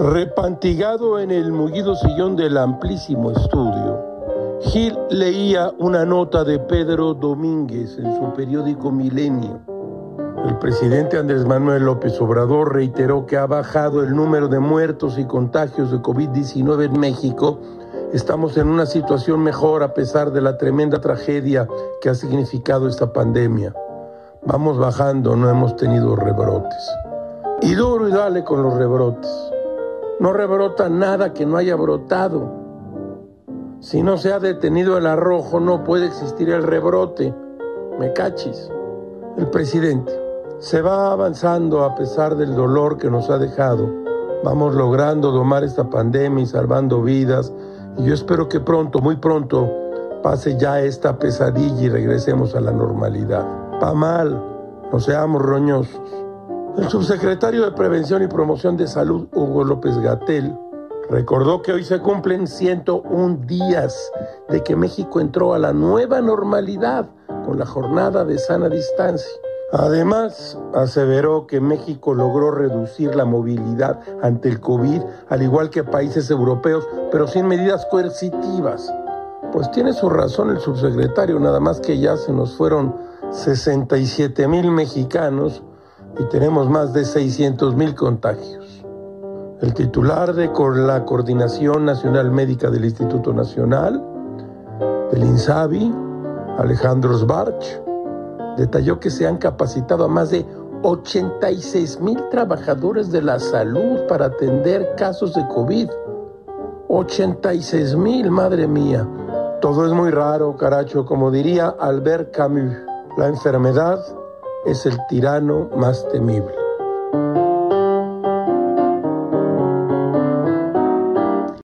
Repantigado en el mullido sillón del amplísimo estudio, Gil leía una nota de Pedro Domínguez en su periódico Milenio. El presidente Andrés Manuel López Obrador reiteró que ha bajado el número de muertos y contagios de COVID-19 en México. Estamos en una situación mejor a pesar de la tremenda tragedia que ha significado esta pandemia. Vamos bajando, no hemos tenido rebrotes. Y duro y dale con los rebrotes. No rebrota nada que no haya brotado. Si no se ha detenido el arrojo, no puede existir el rebrote. Me cachis. El presidente. Se va avanzando a pesar del dolor que nos ha dejado. Vamos logrando domar esta pandemia y salvando vidas. Y yo espero que pronto, muy pronto, pase ya esta pesadilla y regresemos a la normalidad. Pa mal, no seamos roñosos. El subsecretario de Prevención y Promoción de Salud, Hugo López Gatel, recordó que hoy se cumplen 101 días de que México entró a la nueva normalidad con la jornada de sana distancia. Además, aseveró que México logró reducir la movilidad ante el COVID, al igual que países europeos, pero sin medidas coercitivas. Pues tiene su razón el subsecretario, nada más que ya se nos fueron 67 mil mexicanos y tenemos más de 600 mil contagios. El titular de la Coordinación Nacional Médica del Instituto Nacional, del INSABI, Alejandro Sbarch, detalló que se han capacitado a más de 86 mil trabajadores de la salud para atender casos de COVID. 86 mil, madre mía. Todo es muy raro, caracho, como diría Albert Camus. La enfermedad es el tirano más temible.